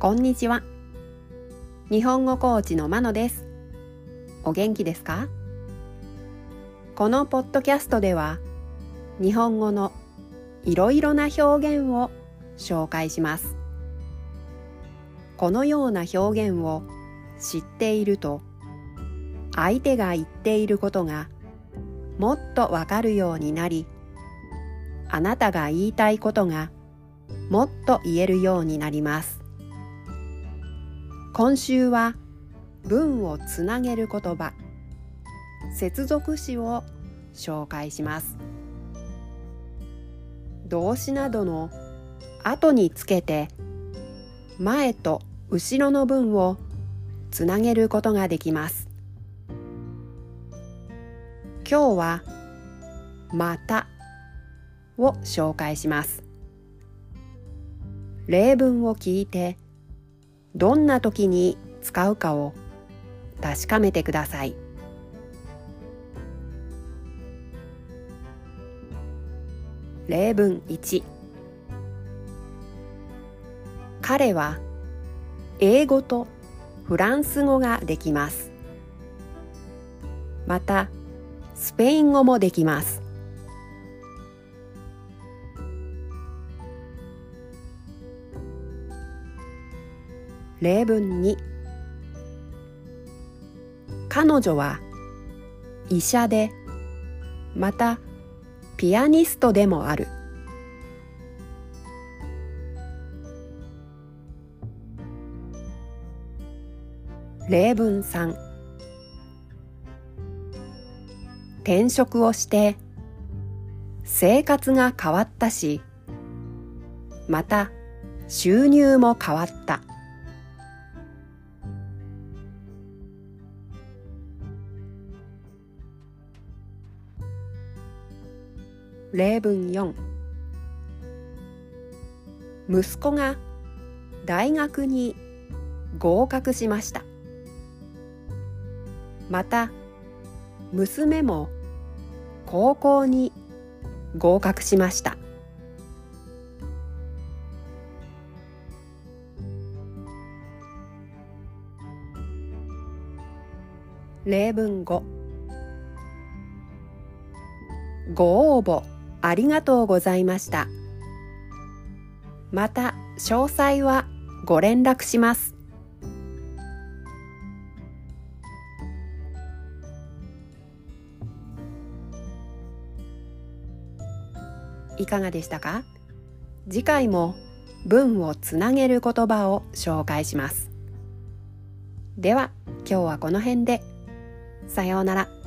こんにちは。日本語コーチのまのです。お元気ですか？このポッドキャストでは日本語のいろいろな表現を紹介します。このような表現を知っていると相手が言っていることがもっとわかるようになりあなたが言いたいことがもっと言えるようになります。今週は文をつなげる言葉。接続詞を紹介します。動詞などの後につけて前と後ろの文をつなげることができます。今日はまたを紹介します。例文を聞いてどんな時に使うかを確かめてください。例文1彼は英語とフランス語ができます。またスペイン語もできます。例文2彼女は医者でまたピアニストでもある。例文3転職をして生活が変わったしまた収入も変わった。例文4息子が大学に合格しました。また娘も高校に合格しました。例文5ご応募。ありがとうございました。また詳細はご連絡します。いかがでしたか？次回も文をつなげる言葉を紹介します。では今日はこの辺で。さようなら。